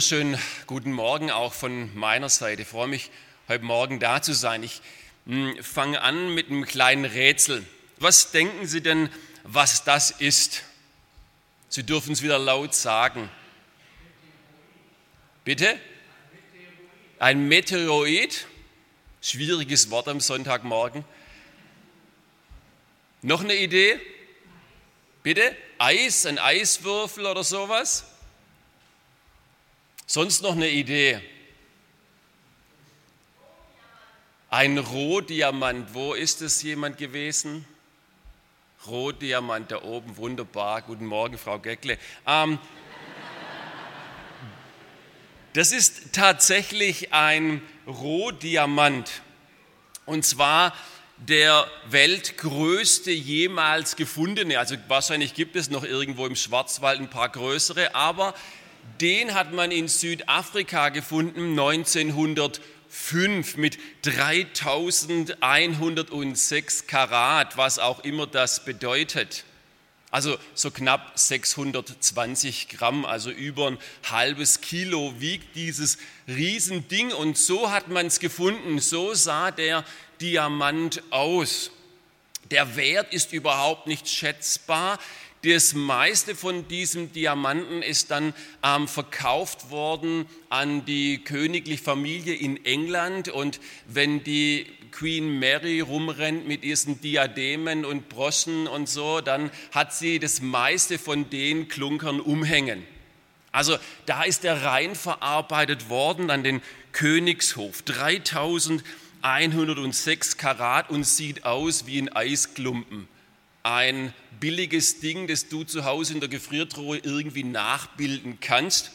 Wunderschönen guten Morgen auch von meiner Seite. Ich freue mich, heute Morgen da zu sein. Ich hm, fange an mit einem kleinen Rätsel. Was denken Sie denn, was das ist? Sie dürfen es wieder laut sagen. Bitte? Ein Meteoroid? Schwieriges Wort am Sonntagmorgen. Noch eine Idee? Bitte? Eis, ein Eiswürfel oder sowas? Sonst noch eine Idee? Ein Rohdiamant, wo ist es jemand gewesen? Rohdiamant da oben, wunderbar. Guten Morgen, Frau Geckle. Ähm, das ist tatsächlich ein Rohdiamant. Und zwar der weltgrößte jemals gefundene. Also wahrscheinlich gibt es noch irgendwo im Schwarzwald ein paar größere, aber den hat man in Südafrika gefunden 1905 mit 3106 Karat, was auch immer das bedeutet. Also so knapp 620 Gramm, also über ein halbes Kilo wiegt dieses Riesending und so hat man es gefunden, so sah der Diamant aus. Der Wert ist überhaupt nicht schätzbar. Das meiste von diesem Diamanten ist dann ähm, verkauft worden an die königliche Familie in England. Und wenn die Queen Mary rumrennt mit ihren Diademen und Broschen und so, dann hat sie das meiste von den Klunkern umhängen. Also da ist er rein verarbeitet worden an den Königshof. 3106 Karat und sieht aus wie ein Eisklumpen ein billiges Ding, das du zu Hause in der Gefriertruhe irgendwie nachbilden kannst.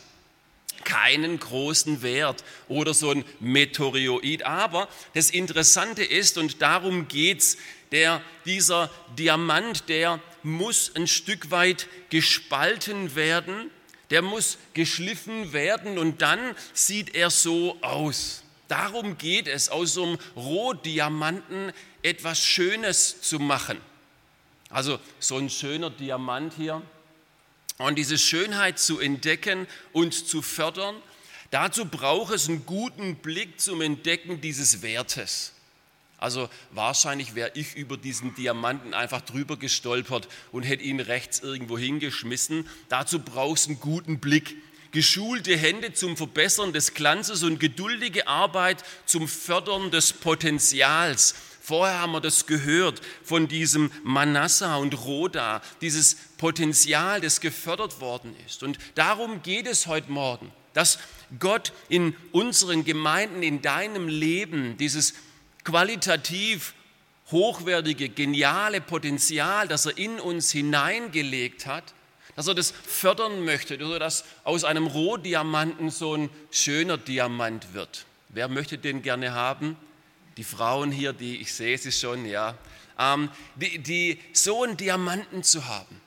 Keinen großen Wert oder so ein Meteoroid. Aber das Interessante ist, und darum geht's, der, dieser Diamant, der muss ein Stück weit gespalten werden, der muss geschliffen werden und dann sieht er so aus. Darum geht es, aus so einem Rohdiamanten etwas Schönes zu machen. Also so ein schöner Diamant hier. Und diese Schönheit zu entdecken und zu fördern, dazu braucht es einen guten Blick zum Entdecken dieses Wertes. Also wahrscheinlich wäre ich über diesen Diamanten einfach drüber gestolpert und hätte ihn rechts irgendwo hingeschmissen. Dazu braucht es einen guten Blick. Geschulte Hände zum Verbessern des Glanzes und geduldige Arbeit zum Fördern des Potenzials. Vorher haben wir das gehört von diesem Manasseh und Roda, dieses Potenzial, das gefördert worden ist. Und darum geht es heute Morgen, dass Gott in unseren Gemeinden, in deinem Leben dieses qualitativ hochwertige, geniale Potenzial, das er in uns hineingelegt hat, dass er das fördern möchte, dass aus einem Rohdiamanten so ein schöner Diamant wird. Wer möchte den gerne haben? Die Frauen hier, die ich sehe sie schon, ja, ähm, die, die so einen Diamanten zu haben.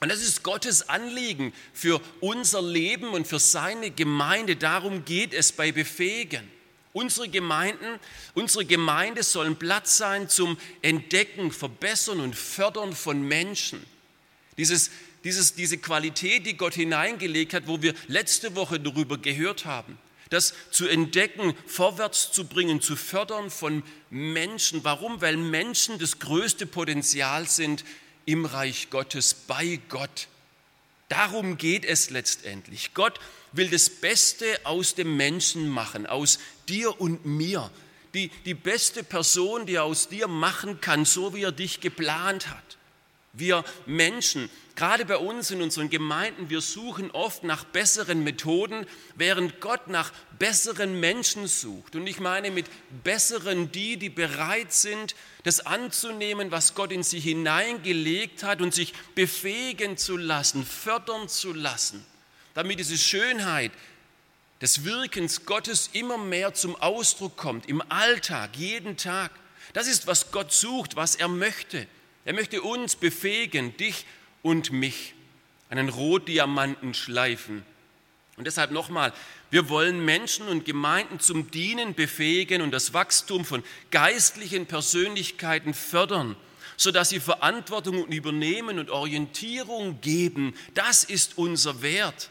Und das ist Gottes Anliegen für unser Leben und für seine Gemeinde. Darum geht es bei Befähigen. Unsere Gemeinden, unsere Gemeinde sollen Platz sein zum Entdecken, Verbessern und Fördern von Menschen. Dieses, dieses, diese Qualität, die Gott hineingelegt hat, wo wir letzte Woche darüber gehört haben das zu entdecken, vorwärts zu bringen, zu fördern von Menschen. Warum? Weil Menschen das größte Potenzial sind im Reich Gottes, bei Gott. Darum geht es letztendlich. Gott will das Beste aus dem Menschen machen, aus dir und mir. Die, die beste Person, die er aus dir machen kann, so wie er dich geplant hat. Wir Menschen, gerade bei uns in unseren Gemeinden, wir suchen oft nach besseren Methoden, während Gott nach besseren Menschen sucht. Und ich meine mit besseren die, die bereit sind, das anzunehmen, was Gott in sie hineingelegt hat und sich befähigen zu lassen, fördern zu lassen damit diese Schönheit des Wirkens Gottes immer mehr zum Ausdruck kommt, im Alltag, jeden Tag. Das ist, was Gott sucht, was er möchte. Er möchte uns befähigen, dich und mich, einen Rotdiamanten schleifen. Und deshalb nochmal, wir wollen Menschen und Gemeinden zum Dienen befähigen und das Wachstum von geistlichen Persönlichkeiten fördern, sodass sie Verantwortung übernehmen und Orientierung geben. Das ist unser Wert.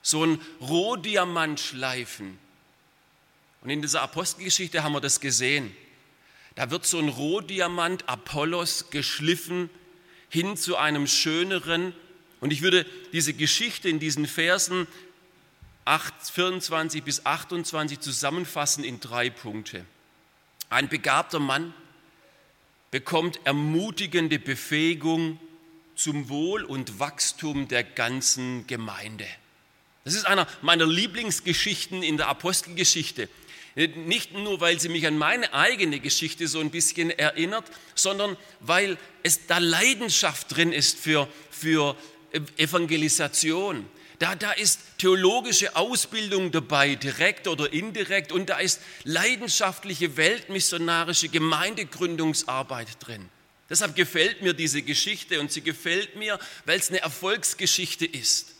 So ein Rohdiamant schleifen. Und in dieser Apostelgeschichte haben wir das gesehen. Da wird so ein Rohdiamant Apollos geschliffen hin zu einem schöneren. Und ich würde diese Geschichte in diesen Versen 8, 24 bis 28 zusammenfassen in drei Punkte. Ein begabter Mann bekommt ermutigende Befähigung zum Wohl und Wachstum der ganzen Gemeinde. Das ist einer meiner Lieblingsgeschichten in der Apostelgeschichte. Nicht nur, weil sie mich an meine eigene Geschichte so ein bisschen erinnert, sondern weil es da Leidenschaft drin ist für, für Evangelisation. Da, da ist theologische Ausbildung dabei, direkt oder indirekt, und da ist leidenschaftliche weltmissionarische Gemeindegründungsarbeit drin. Deshalb gefällt mir diese Geschichte und sie gefällt mir, weil es eine Erfolgsgeschichte ist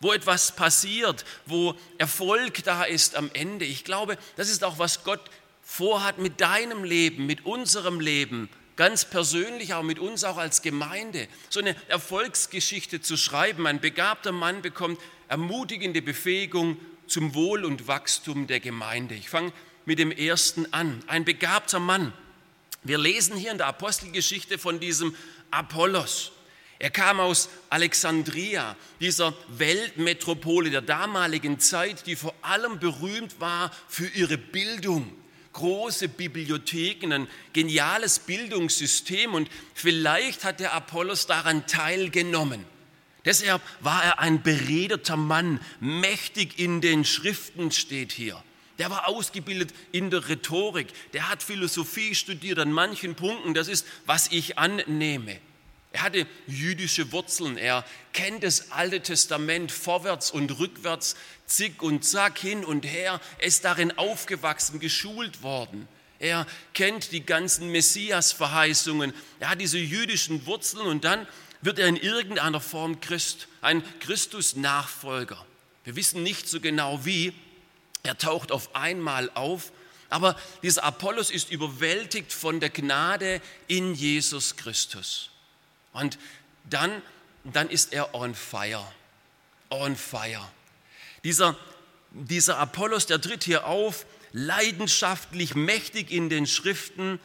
wo etwas passiert, wo Erfolg da ist am Ende. Ich glaube, das ist auch, was Gott vorhat mit deinem Leben, mit unserem Leben, ganz persönlich, auch mit uns, auch als Gemeinde. So eine Erfolgsgeschichte zu schreiben. Ein begabter Mann bekommt ermutigende Befähigung zum Wohl und Wachstum der Gemeinde. Ich fange mit dem ersten an. Ein begabter Mann. Wir lesen hier in der Apostelgeschichte von diesem Apollos. Er kam aus Alexandria, dieser Weltmetropole der damaligen Zeit, die vor allem berühmt war für ihre Bildung. Große Bibliotheken, ein geniales Bildungssystem und vielleicht hat der Apollos daran teilgenommen. Deshalb war er ein beredeter Mann, mächtig in den Schriften steht hier. Der war ausgebildet in der Rhetorik, der hat Philosophie studiert an manchen Punkten, das ist, was ich annehme. Er hatte jüdische Wurzeln, er kennt das Alte Testament vorwärts und rückwärts, zick und zack, hin und her. Er ist darin aufgewachsen, geschult worden. Er kennt die ganzen Messias-Verheißungen. Er hat diese jüdischen Wurzeln und dann wird er in irgendeiner Form Christ, ein Christus-Nachfolger. Wir wissen nicht so genau wie. Er taucht auf einmal auf, aber dieser Apollos ist überwältigt von der Gnade in Jesus Christus. Und dann, dann ist er on fire. On fire. Dieser, dieser Apollos, der tritt hier auf, leidenschaftlich, mächtig in den Schriften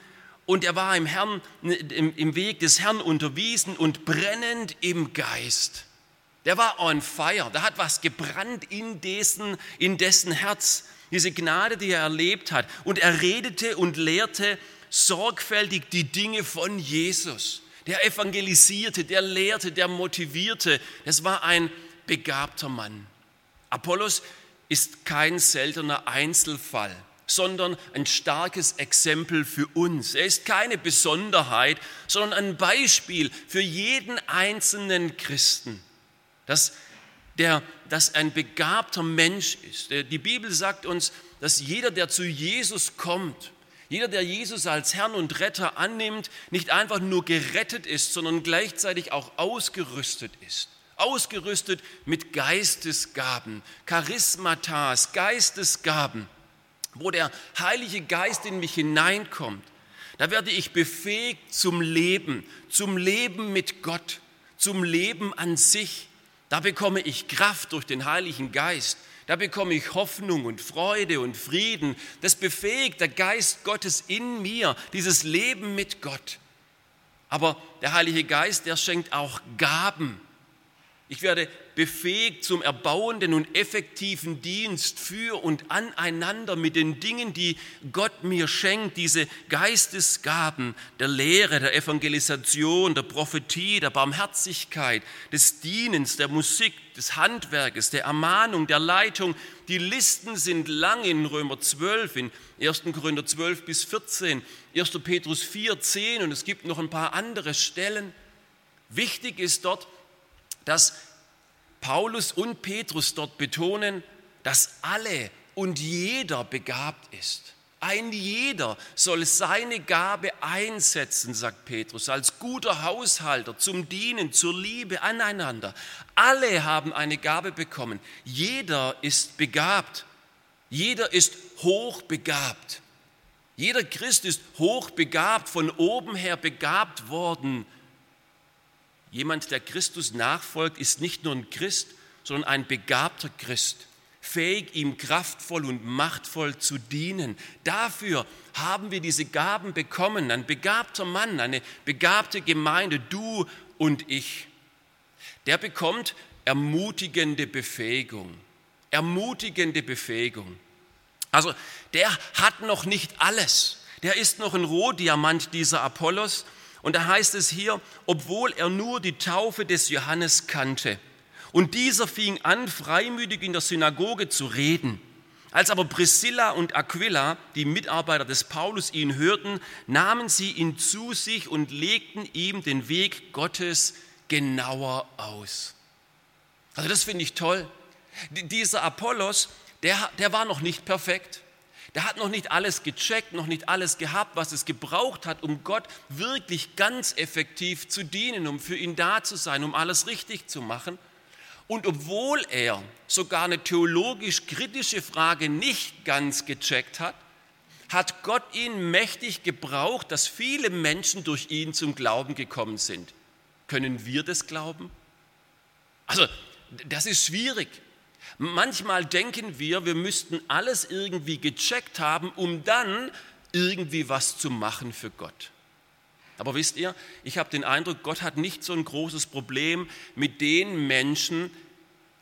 und er war im, Herrn, im, im Weg des Herrn unterwiesen und brennend im Geist. Der war on fire, da hat was gebrannt in dessen, in dessen Herz, diese Gnade, die er erlebt hat. Und er redete und lehrte sorgfältig die Dinge von Jesus der evangelisierte, der lehrte, der motivierte. Das war ein begabter Mann. Apollos ist kein seltener Einzelfall, sondern ein starkes Exempel für uns. Er ist keine Besonderheit, sondern ein Beispiel für jeden einzelnen Christen, dass, der, dass ein begabter Mensch ist. Die Bibel sagt uns, dass jeder, der zu Jesus kommt, jeder, der Jesus als Herrn und Retter annimmt, nicht einfach nur gerettet ist, sondern gleichzeitig auch ausgerüstet ist. Ausgerüstet mit Geistesgaben, Charismatas, Geistesgaben, wo der Heilige Geist in mich hineinkommt. Da werde ich befähigt zum Leben, zum Leben mit Gott, zum Leben an sich. Da bekomme ich Kraft durch den Heiligen Geist. Da bekomme ich Hoffnung und Freude und Frieden. Das befähigt der Geist Gottes in mir, dieses Leben mit Gott. Aber der Heilige Geist, der schenkt auch Gaben. Ich werde befähigt zum erbauenden und effektiven Dienst für und aneinander mit den Dingen, die Gott mir schenkt, diese Geistesgaben der Lehre, der Evangelisation, der Prophetie, der Barmherzigkeit, des Dienens, der Musik, des Handwerkes, der Ermahnung, der Leitung. Die Listen sind lang in Römer 12, in 1. Korinther 12 bis 14, 1. Petrus 4, 10 und es gibt noch ein paar andere Stellen. Wichtig ist dort, dass Paulus und Petrus dort betonen, dass alle und jeder begabt ist. Ein jeder soll seine Gabe einsetzen, sagt Petrus, als guter Haushalter zum Dienen, zur Liebe aneinander. Alle haben eine Gabe bekommen. Jeder ist begabt. Jeder ist hochbegabt. Jeder Christ ist hochbegabt, von oben her begabt worden. Jemand, der Christus nachfolgt, ist nicht nur ein Christ, sondern ein begabter Christ fähig, ihm kraftvoll und machtvoll zu dienen. Dafür haben wir diese Gaben bekommen. Ein begabter Mann, eine begabte Gemeinde, du und ich. Der bekommt ermutigende Befähigung. Ermutigende Befähigung. Also der hat noch nicht alles. Der ist noch ein Rohdiamant, dieser Apollos. Und da heißt es hier, obwohl er nur die Taufe des Johannes kannte. Und dieser fing an, freimütig in der Synagoge zu reden. Als aber Priscilla und Aquila, die Mitarbeiter des Paulus, ihn hörten, nahmen sie ihn zu sich und legten ihm den Weg Gottes genauer aus. Also das finde ich toll. Dieser Apollos, der, der war noch nicht perfekt. Der hat noch nicht alles gecheckt, noch nicht alles gehabt, was es gebraucht hat, um Gott wirklich ganz effektiv zu dienen, um für ihn da zu sein, um alles richtig zu machen. Und obwohl er sogar eine theologisch kritische Frage nicht ganz gecheckt hat, hat Gott ihn mächtig gebraucht, dass viele Menschen durch ihn zum Glauben gekommen sind. Können wir das glauben? Also, das ist schwierig. Manchmal denken wir, wir müssten alles irgendwie gecheckt haben, um dann irgendwie was zu machen für Gott. Aber wisst ihr, ich habe den Eindruck, Gott hat nicht so ein großes Problem mit den Menschen,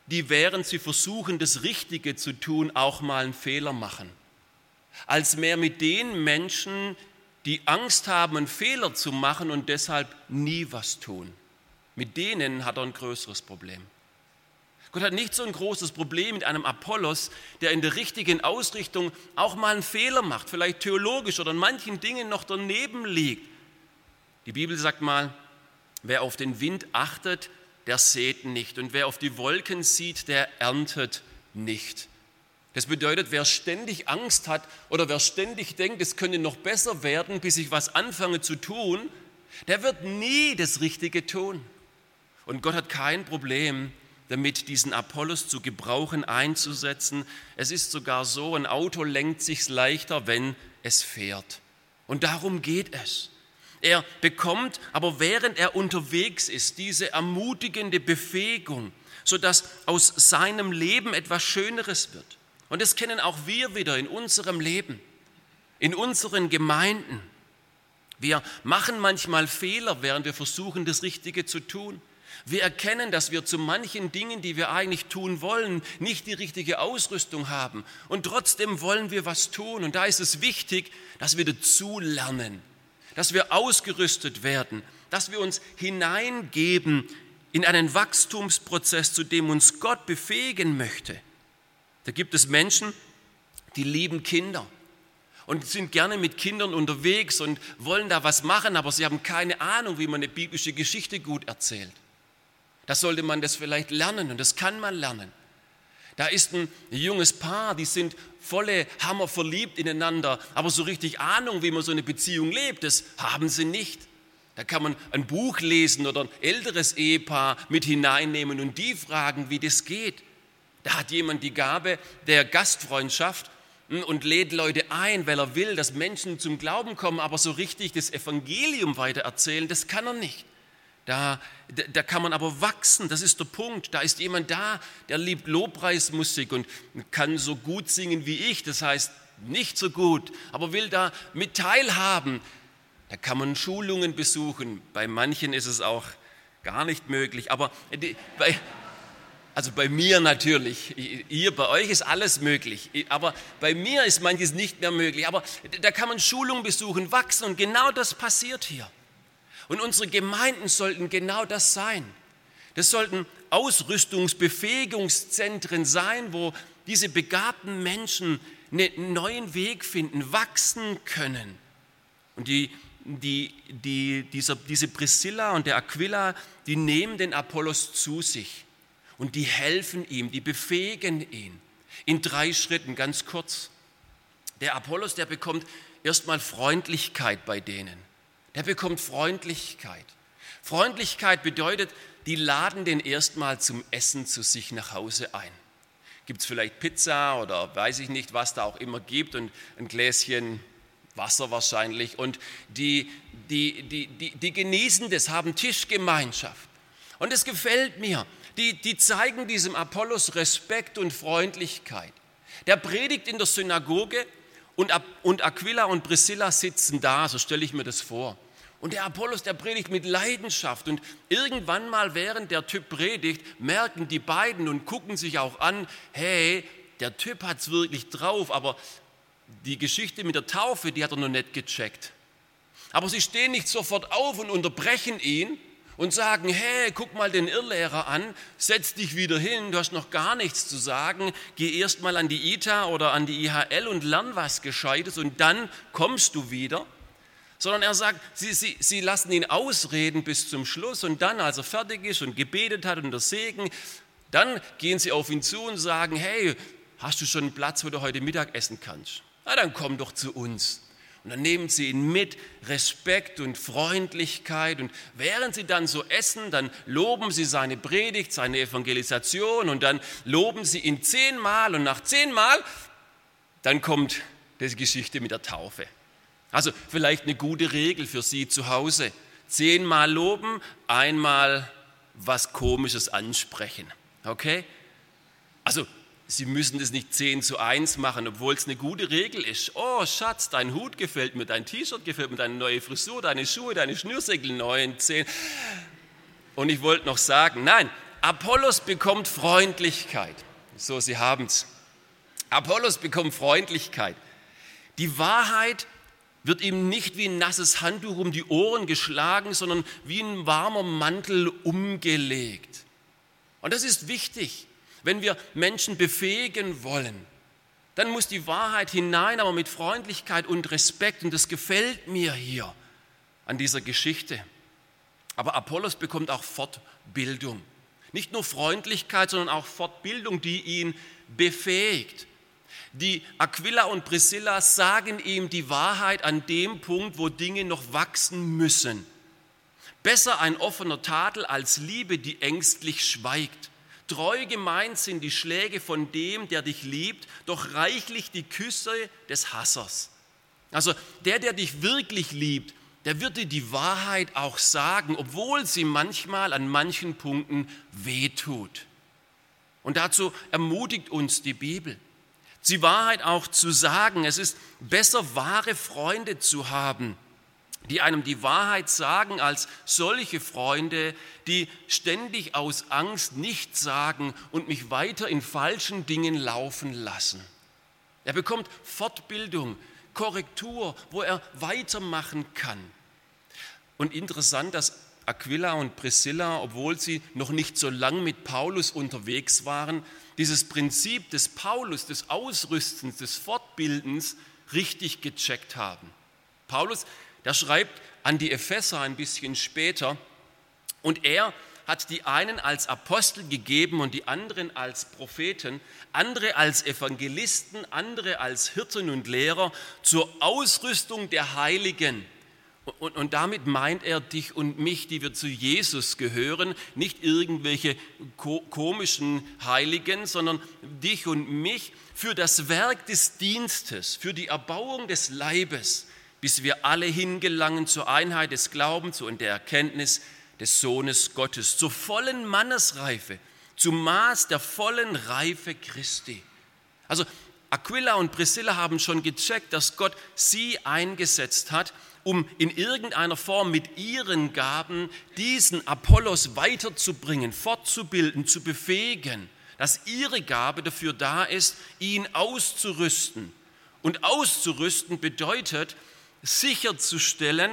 die während sie versuchen, das Richtige zu tun, auch mal einen Fehler machen, als mehr mit den Menschen, die Angst haben, einen Fehler zu machen und deshalb nie was tun. Mit denen hat er ein größeres Problem. Gott hat nicht so ein großes Problem mit einem Apollos, der in der richtigen Ausrichtung auch mal einen Fehler macht, vielleicht theologisch oder in manchen Dingen noch daneben liegt. Die Bibel sagt mal, wer auf den Wind achtet, der sät nicht. Und wer auf die Wolken sieht, der erntet nicht. Das bedeutet, wer ständig Angst hat oder wer ständig denkt, es könnte noch besser werden, bis ich was anfange zu tun, der wird nie das Richtige tun. Und Gott hat kein Problem damit, diesen Apollos zu gebrauchen, einzusetzen. Es ist sogar so, ein Auto lenkt sich leichter, wenn es fährt. Und darum geht es. Er bekommt aber während er unterwegs ist diese ermutigende Befähigung, sodass aus seinem Leben etwas Schöneres wird. Und das kennen auch wir wieder in unserem Leben, in unseren Gemeinden. Wir machen manchmal Fehler, während wir versuchen, das Richtige zu tun. Wir erkennen, dass wir zu manchen Dingen, die wir eigentlich tun wollen, nicht die richtige Ausrüstung haben. Und trotzdem wollen wir was tun. Und da ist es wichtig, dass wir dazu lernen, dass wir ausgerüstet werden, dass wir uns hineingeben in einen Wachstumsprozess, zu dem uns Gott befähigen möchte. Da gibt es Menschen, die lieben Kinder und sind gerne mit Kindern unterwegs und wollen da was machen, aber sie haben keine Ahnung, wie man eine biblische Geschichte gut erzählt. Da sollte man das vielleicht lernen und das kann man lernen. Da ist ein junges Paar, die sind volle Hammer verliebt ineinander, aber so richtig Ahnung, wie man so eine Beziehung lebt, das haben sie nicht. Da kann man ein Buch lesen oder ein älteres Ehepaar mit hineinnehmen und die fragen, wie das geht. Da hat jemand die Gabe der Gastfreundschaft hm, und lädt Leute ein, weil er will, dass Menschen zum Glauben kommen, aber so richtig das Evangelium weitererzählen, das kann er nicht. Da, da kann man aber wachsen, das ist der Punkt. Da ist jemand da, der liebt Lobpreismusik und kann so gut singen wie ich, das heißt nicht so gut, aber will da mit teilhaben. Da kann man Schulungen besuchen. Bei manchen ist es auch gar nicht möglich, aber die, bei, also bei mir natürlich, ihr, bei euch ist alles möglich, aber bei mir ist manches nicht mehr möglich. Aber da kann man Schulungen besuchen, wachsen und genau das passiert hier. Und unsere Gemeinden sollten genau das sein. Das sollten Ausrüstungsbefähigungszentren sein, wo diese begabten Menschen einen neuen Weg finden, wachsen können. Und die, die, die, dieser, diese Priscilla und der Aquila, die nehmen den Apollos zu sich. Und die helfen ihm, die befähigen ihn. In drei Schritten, ganz kurz. Der Apollos, der bekommt erstmal Freundlichkeit bei denen. Der bekommt Freundlichkeit. Freundlichkeit bedeutet, die laden den erstmal zum Essen zu sich nach Hause ein. Gibt es vielleicht Pizza oder weiß ich nicht, was da auch immer gibt und ein Gläschen Wasser wahrscheinlich. Und die, die, die, die, die genießen das, haben Tischgemeinschaft. Und es gefällt mir. Die, die zeigen diesem Apollos Respekt und Freundlichkeit. Der predigt in der Synagoge und, und Aquila und Priscilla sitzen da, so stelle ich mir das vor. Und der Apollos, der predigt mit Leidenschaft. Und irgendwann mal, während der Typ predigt, merken die beiden und gucken sich auch an, hey, der Typ hat es wirklich drauf, aber die Geschichte mit der Taufe, die hat er noch nicht gecheckt. Aber sie stehen nicht sofort auf und unterbrechen ihn und sagen, hey, guck mal den Irrlehrer an, setz dich wieder hin, du hast noch gar nichts zu sagen, geh erst mal an die ITA oder an die IHL und lern was Gescheites und dann kommst du wieder sondern er sagt, sie, sie, sie lassen ihn ausreden bis zum Schluss und dann, als er fertig ist und gebetet hat und der Segen, dann gehen sie auf ihn zu und sagen, hey, hast du schon einen Platz, wo du heute Mittag essen kannst? Na, dann komm doch zu uns. Und dann nehmen sie ihn mit, Respekt und Freundlichkeit. Und während sie dann so essen, dann loben sie seine Predigt, seine Evangelisation und dann loben sie ihn zehnmal. Und nach zehnmal, dann kommt die Geschichte mit der Taufe. Also vielleicht eine gute Regel für Sie zu Hause. Zehnmal loben, einmal was Komisches ansprechen. Okay? Also Sie müssen das nicht 10 zu 1 machen, obwohl es eine gute Regel ist. Oh Schatz, dein Hut gefällt mir, dein T-Shirt gefällt mir, deine neue Frisur, deine Schuhe, deine Schnürsenkel, neun, zehn. Und ich wollte noch sagen, nein, Apollos bekommt Freundlichkeit. So, Sie haben es. Apollos bekommt Freundlichkeit. Die Wahrheit wird ihm nicht wie ein nasses Handtuch um die Ohren geschlagen, sondern wie ein warmer Mantel umgelegt. Und das ist wichtig, wenn wir Menschen befähigen wollen. Dann muss die Wahrheit hinein, aber mit Freundlichkeit und Respekt. Und das gefällt mir hier an dieser Geschichte. Aber Apollos bekommt auch Fortbildung. Nicht nur Freundlichkeit, sondern auch Fortbildung, die ihn befähigt. Die Aquila und Priscilla sagen ihm die Wahrheit an dem Punkt, wo Dinge noch wachsen müssen. Besser ein offener Tadel als Liebe, die ängstlich schweigt. Treu gemeint sind die Schläge von dem, der dich liebt, doch reichlich die Küsse des Hassers. Also der, der dich wirklich liebt, der wird dir die Wahrheit auch sagen, obwohl sie manchmal an manchen Punkten wehtut. Und dazu ermutigt uns die Bibel die Wahrheit auch zu sagen. Es ist besser, wahre Freunde zu haben, die einem die Wahrheit sagen, als solche Freunde, die ständig aus Angst nichts sagen und mich weiter in falschen Dingen laufen lassen. Er bekommt Fortbildung, Korrektur, wo er weitermachen kann. Und interessant, dass Aquila und Priscilla, obwohl sie noch nicht so lang mit Paulus unterwegs waren, dieses Prinzip des Paulus, des Ausrüstens, des Fortbildens richtig gecheckt haben. Paulus, der schreibt an die Epheser ein bisschen später und er hat die einen als Apostel gegeben und die anderen als Propheten, andere als Evangelisten, andere als Hirten und Lehrer zur Ausrüstung der Heiligen und, und, damit meint er dich und mich, die wir zu Jesus gehören, nicht irgendwelche ko komischen Heiligen, sondern dich und mich für das Werk des Dienstes, für die Erbauung des Leibes, bis wir alle hingelangen zur Einheit des Glaubens und der Erkenntnis des Sohnes Gottes, zur vollen Mannesreife, zum Maß der vollen Reife Christi. Also Aquila und Priscilla haben schon gecheckt, dass Gott sie eingesetzt hat, um in irgendeiner Form mit ihren Gaben diesen Apollos weiterzubringen, fortzubilden, zu befähigen, dass ihre Gabe dafür da ist, ihn auszurüsten. Und auszurüsten bedeutet sicherzustellen,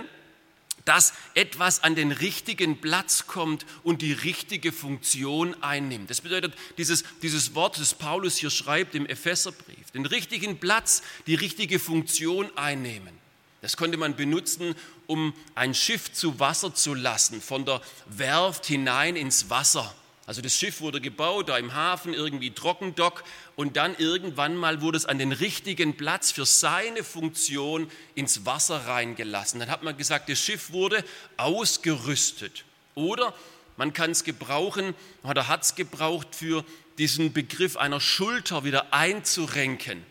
dass etwas an den richtigen Platz kommt und die richtige Funktion einnimmt. Das bedeutet dieses, dieses Wort, das Paulus hier schreibt im Epheserbrief, den richtigen Platz, die richtige Funktion einnehmen. Das konnte man benutzen, um ein Schiff zu Wasser zu lassen, von der Werft hinein ins Wasser. Also das Schiff wurde gebaut, da im Hafen, irgendwie Trockendock und dann irgendwann mal wurde es an den richtigen Platz für seine Funktion ins Wasser reingelassen. Dann hat man gesagt, das Schiff wurde ausgerüstet. Oder man kann es gebrauchen, oder hat es gebraucht für diesen Begriff einer Schulter wieder einzurenken.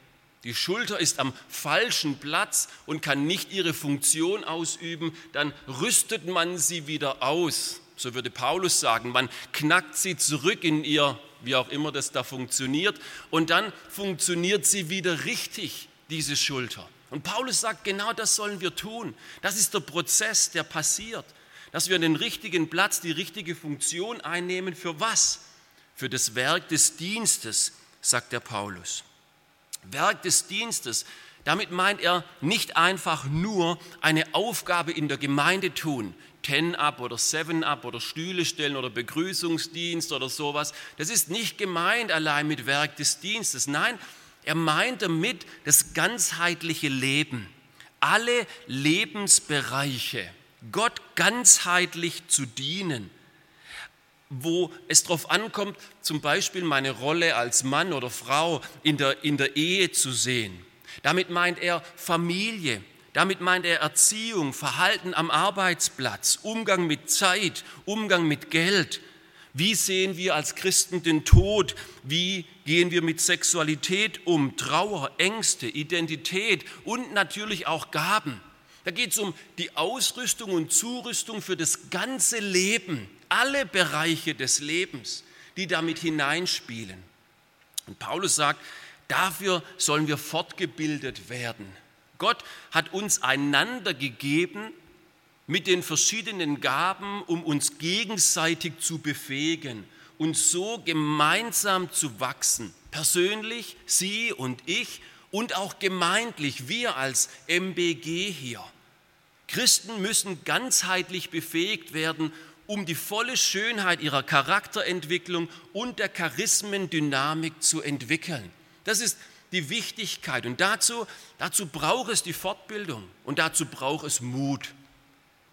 Die Schulter ist am falschen Platz und kann nicht ihre Funktion ausüben, dann rüstet man sie wieder aus. So würde Paulus sagen, man knackt sie zurück in ihr, wie auch immer das da funktioniert, und dann funktioniert sie wieder richtig, diese Schulter. Und Paulus sagt, genau das sollen wir tun. Das ist der Prozess, der passiert, dass wir den richtigen Platz, die richtige Funktion einnehmen. Für was? Für das Werk des Dienstes, sagt der Paulus. Werk des Dienstes, damit meint er nicht einfach nur eine Aufgabe in der Gemeinde tun, Ten-Up oder Seven-Up oder Stühle stellen oder Begrüßungsdienst oder sowas. Das ist nicht gemeint allein mit Werk des Dienstes. Nein, er meint damit das ganzheitliche Leben, alle Lebensbereiche, Gott ganzheitlich zu dienen, wo es darauf ankommt, zum Beispiel meine Rolle als Mann oder Frau in der, in der Ehe zu sehen. Damit meint er Familie, damit meint er Erziehung, Verhalten am Arbeitsplatz, Umgang mit Zeit, Umgang mit Geld. Wie sehen wir als Christen den Tod? Wie gehen wir mit Sexualität um? Trauer, Ängste, Identität und natürlich auch Gaben. Da geht es um die Ausrüstung und Zurüstung für das ganze Leben, alle Bereiche des Lebens, die damit hineinspielen. Und Paulus sagt, dafür sollen wir fortgebildet werden. Gott hat uns einander gegeben mit den verschiedenen Gaben, um uns gegenseitig zu befähigen und so gemeinsam zu wachsen. Persönlich, Sie und ich und auch gemeindlich, wir als MBG hier. Christen müssen ganzheitlich befähigt werden, um die volle Schönheit ihrer Charakterentwicklung und der Charismendynamik zu entwickeln. Das ist die Wichtigkeit. Und dazu, dazu braucht es die Fortbildung und dazu braucht es Mut.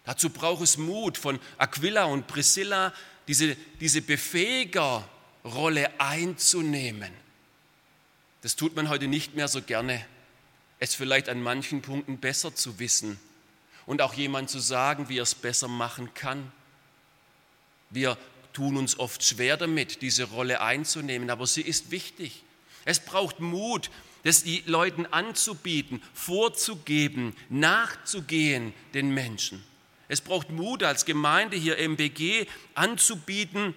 Dazu braucht es Mut von Aquila und Priscilla, diese, diese Befähigerrolle einzunehmen. Das tut man heute nicht mehr so gerne, es vielleicht an manchen Punkten besser zu wissen und auch jemand zu sagen, wie er es besser machen kann. Wir tun uns oft schwer damit, diese Rolle einzunehmen, aber sie ist wichtig. Es braucht Mut, das die Leuten anzubieten, vorzugeben, nachzugehen den Menschen. Es braucht Mut als Gemeinde hier MBG anzubieten,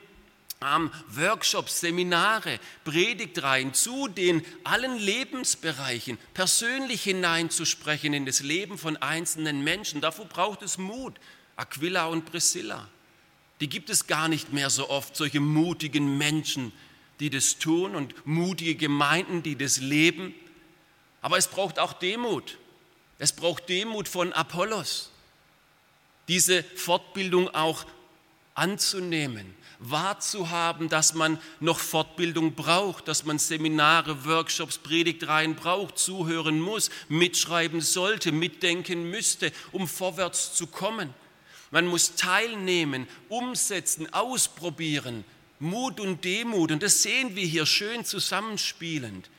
ähm, Workshops, Seminare, Predigtreihen zu den allen Lebensbereichen persönlich hineinzusprechen in das Leben von einzelnen Menschen. Dafür braucht es Mut. Aquila und Priscilla, die gibt es gar nicht mehr so oft, solche mutigen Menschen, die das tun und mutige Gemeinden, die das leben. Aber es braucht auch Demut. Es braucht Demut von Apollos, diese Fortbildung auch anzunehmen, wahrzuhaben, dass man noch Fortbildung braucht, dass man Seminare, Workshops, Predigtreihen braucht, zuhören muss, mitschreiben sollte, mitdenken müsste, um vorwärts zu kommen. Man muss teilnehmen, umsetzen, ausprobieren, Mut und Demut. Und das sehen wir hier schön zusammenspielend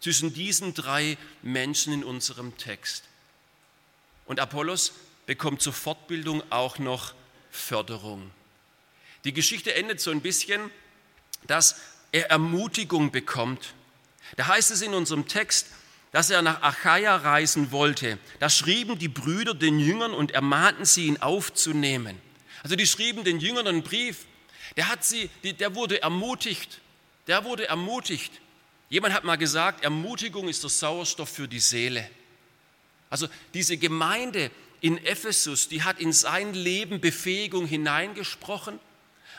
zwischen diesen drei Menschen in unserem Text. Und Apollos bekommt zur Fortbildung auch noch Förderung. Die Geschichte endet so ein bisschen, dass er Ermutigung bekommt. Da heißt es in unserem Text, dass er nach Achaia reisen wollte. Da schrieben die Brüder den Jüngern und ermahnten sie, ihn aufzunehmen. Also die schrieben den Jüngern einen Brief der, hat sie, der wurde ermutigt. Der wurde ermutigt. Jemand hat mal gesagt, Ermutigung ist der Sauerstoff für die Seele. Also diese Gemeinde in Ephesus, die hat in sein Leben Befähigung hineingesprochen.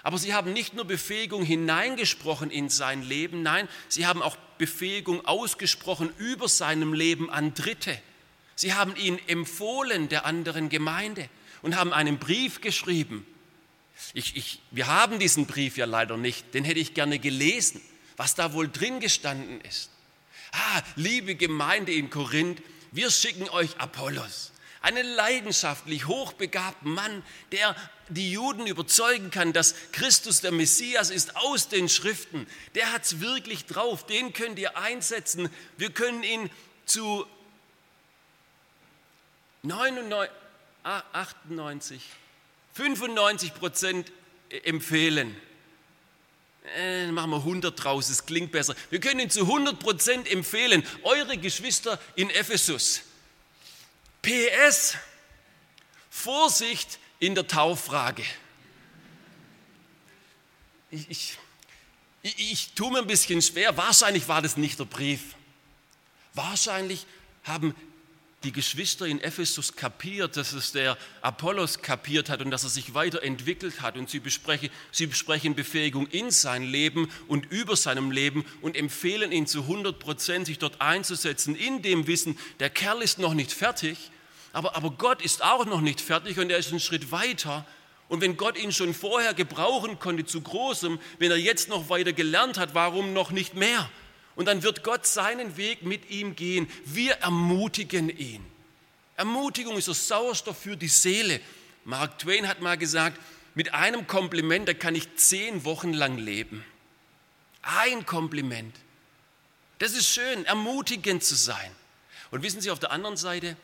Aber sie haben nicht nur Befähigung hineingesprochen in sein Leben, nein, sie haben auch Befähigung ausgesprochen über seinem Leben an Dritte. Sie haben ihn empfohlen der anderen Gemeinde und haben einen Brief geschrieben ich, ich, wir haben diesen Brief ja leider nicht, den hätte ich gerne gelesen, was da wohl drin gestanden ist. Ah, liebe Gemeinde in Korinth, wir schicken euch Apollos. einen leidenschaftlich hochbegabten Mann, der die Juden überzeugen kann, dass Christus der Messias ist aus den Schriften. Der hat es wirklich drauf, den könnt ihr einsetzen. Wir können ihn zu 99, 98, 95 Prozent empfehlen. Äh, machen wir 100 draus, es klingt besser. Wir können ihn zu 100 Prozent empfehlen. Eure Geschwister in Ephesus. PS, Vorsicht in der Tauffrage. Ich, ich, ich, ich tue mir ein bisschen schwer. Wahrscheinlich war das nicht der Brief. Wahrscheinlich haben die Geschwister in Ephesus kapiert, dass es der Apollos kapiert hat und dass er sich weiterentwickelt hat. Und sie besprechen, sie besprechen Befähigung in sein Leben und über seinem Leben und empfehlen ihn zu 100 Prozent, sich dort einzusetzen, in dem Wissen, der Kerl ist noch nicht fertig, aber, aber Gott ist auch noch nicht fertig und er ist einen Schritt weiter. Und wenn Gott ihn schon vorher gebrauchen konnte zu großem, wenn er jetzt noch weiter gelernt hat, warum noch nicht mehr? Und dann wird Gott seinen Weg mit ihm gehen. Wir ermutigen ihn. Ermutigung ist der Sauerstoff für die Seele. Mark Twain hat mal gesagt, mit einem Kompliment, da kann ich zehn Wochen lang leben. Ein Kompliment. Das ist schön, ermutigend zu sein. Und wissen Sie, auf der anderen Seite,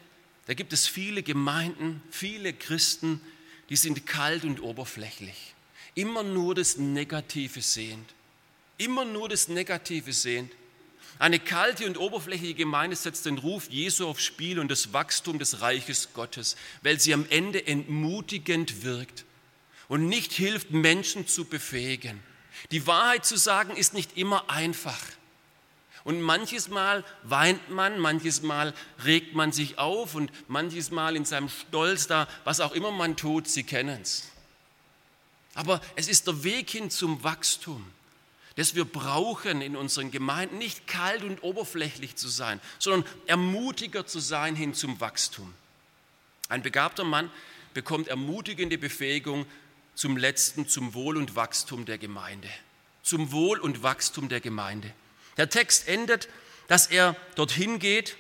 da gibt es viele Gemeinden, viele Christen, die sind kalt und oberflächlich. Immer nur das Negative sehend. Immer nur das Negative sehend. Eine kalte und oberflächliche Gemeinde setzt den Ruf Jesu aufs Spiel und das Wachstum des Reiches Gottes, weil sie am Ende entmutigend wirkt und nicht hilft, Menschen zu befähigen. Die Wahrheit zu sagen ist nicht immer einfach. Und manches Mal weint man, manches Mal regt man sich auf und manches Mal in seinem Stolz da, was auch immer man tut, Sie kennen es. Aber es ist der Weg hin zum Wachstum dass wir brauchen in unseren Gemeinden, nicht kalt und oberflächlich zu sein, sondern ermutiger zu sein hin zum Wachstum. Ein begabter Mann bekommt ermutigende Befähigung zum Letzten, zum Wohl und Wachstum der Gemeinde. Zum Wohl und Wachstum der Gemeinde. Der Text endet, dass er dorthin geht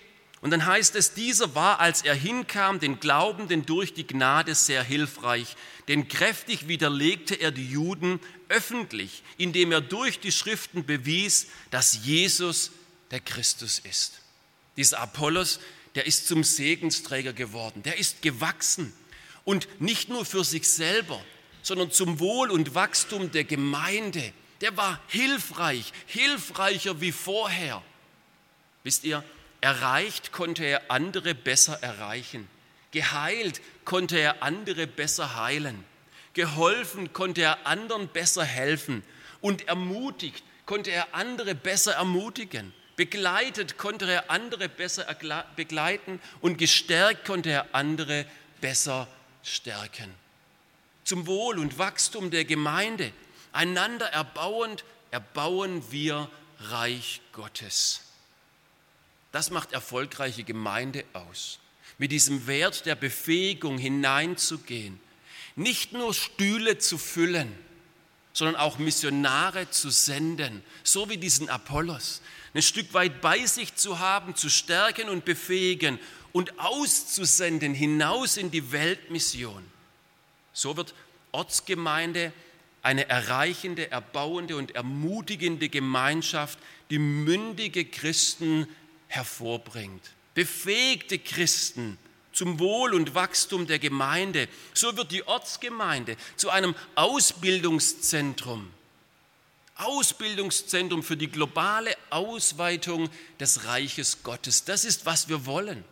und dann heißt es, dieser war, als er hinkam, den Glaubenden durch die Gnade sehr hilfreich, denn kräftig widerlegte er die Juden öffentlich, indem er durch die Schriften bewies, dass Jesus der Christus ist. Dieser Apollos, der ist zum Segensträger geworden, der ist gewachsen und nicht nur für sich selber, sondern zum Wohl und Wachstum der Gemeinde. Der war hilfreich, hilfreicher wie vorher. Wisst ihr, erreicht konnte er andere besser erreichen. Geheilt konnte er andere besser heilen. Geholfen konnte er anderen besser helfen. Und ermutigt konnte er andere besser ermutigen. Begleitet konnte er andere besser begleiten. Und gestärkt konnte er andere besser stärken. Zum Wohl und Wachstum der Gemeinde, einander erbauend, erbauen wir Reich Gottes. Das macht erfolgreiche Gemeinde aus. Mit diesem Wert der Befähigung hineinzugehen, nicht nur Stühle zu füllen, sondern auch Missionare zu senden, so wie diesen Apollos, ein Stück weit bei sich zu haben, zu stärken und befähigen und auszusenden hinaus in die Weltmission. So wird Ortsgemeinde eine erreichende, erbauende und ermutigende Gemeinschaft, die mündige Christen hervorbringt. Befähigte Christen, zum Wohl und Wachstum der Gemeinde. So wird die Ortsgemeinde zu einem Ausbildungszentrum. Ausbildungszentrum für die globale Ausweitung des Reiches Gottes. Das ist, was wir wollen.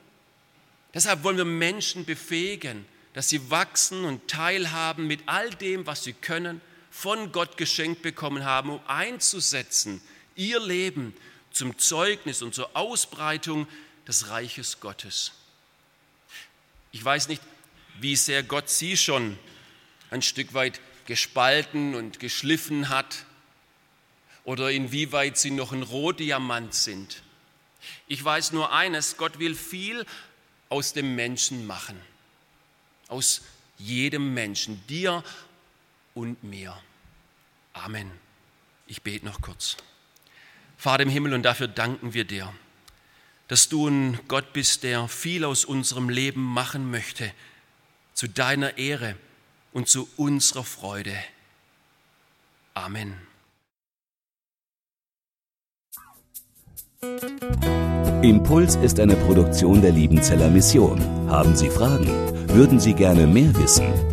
Deshalb wollen wir Menschen befähigen, dass sie wachsen und teilhaben mit all dem, was sie können, von Gott geschenkt bekommen haben, um einzusetzen, ihr Leben zum Zeugnis und zur Ausbreitung des Reiches Gottes. Ich weiß nicht, wie sehr Gott sie schon ein Stück weit gespalten und geschliffen hat oder inwieweit sie noch ein Rohdiamant sind. Ich weiß nur eines, Gott will viel aus dem Menschen machen, aus jedem Menschen, dir und mir. Amen. Ich bete noch kurz. Vater im Himmel, und dafür danken wir dir dass du ein Gott bist, der viel aus unserem Leben machen möchte, zu deiner Ehre und zu unserer Freude. Amen. Impuls ist eine Produktion der Liebenzeller Mission. Haben Sie Fragen? Würden Sie gerne mehr wissen?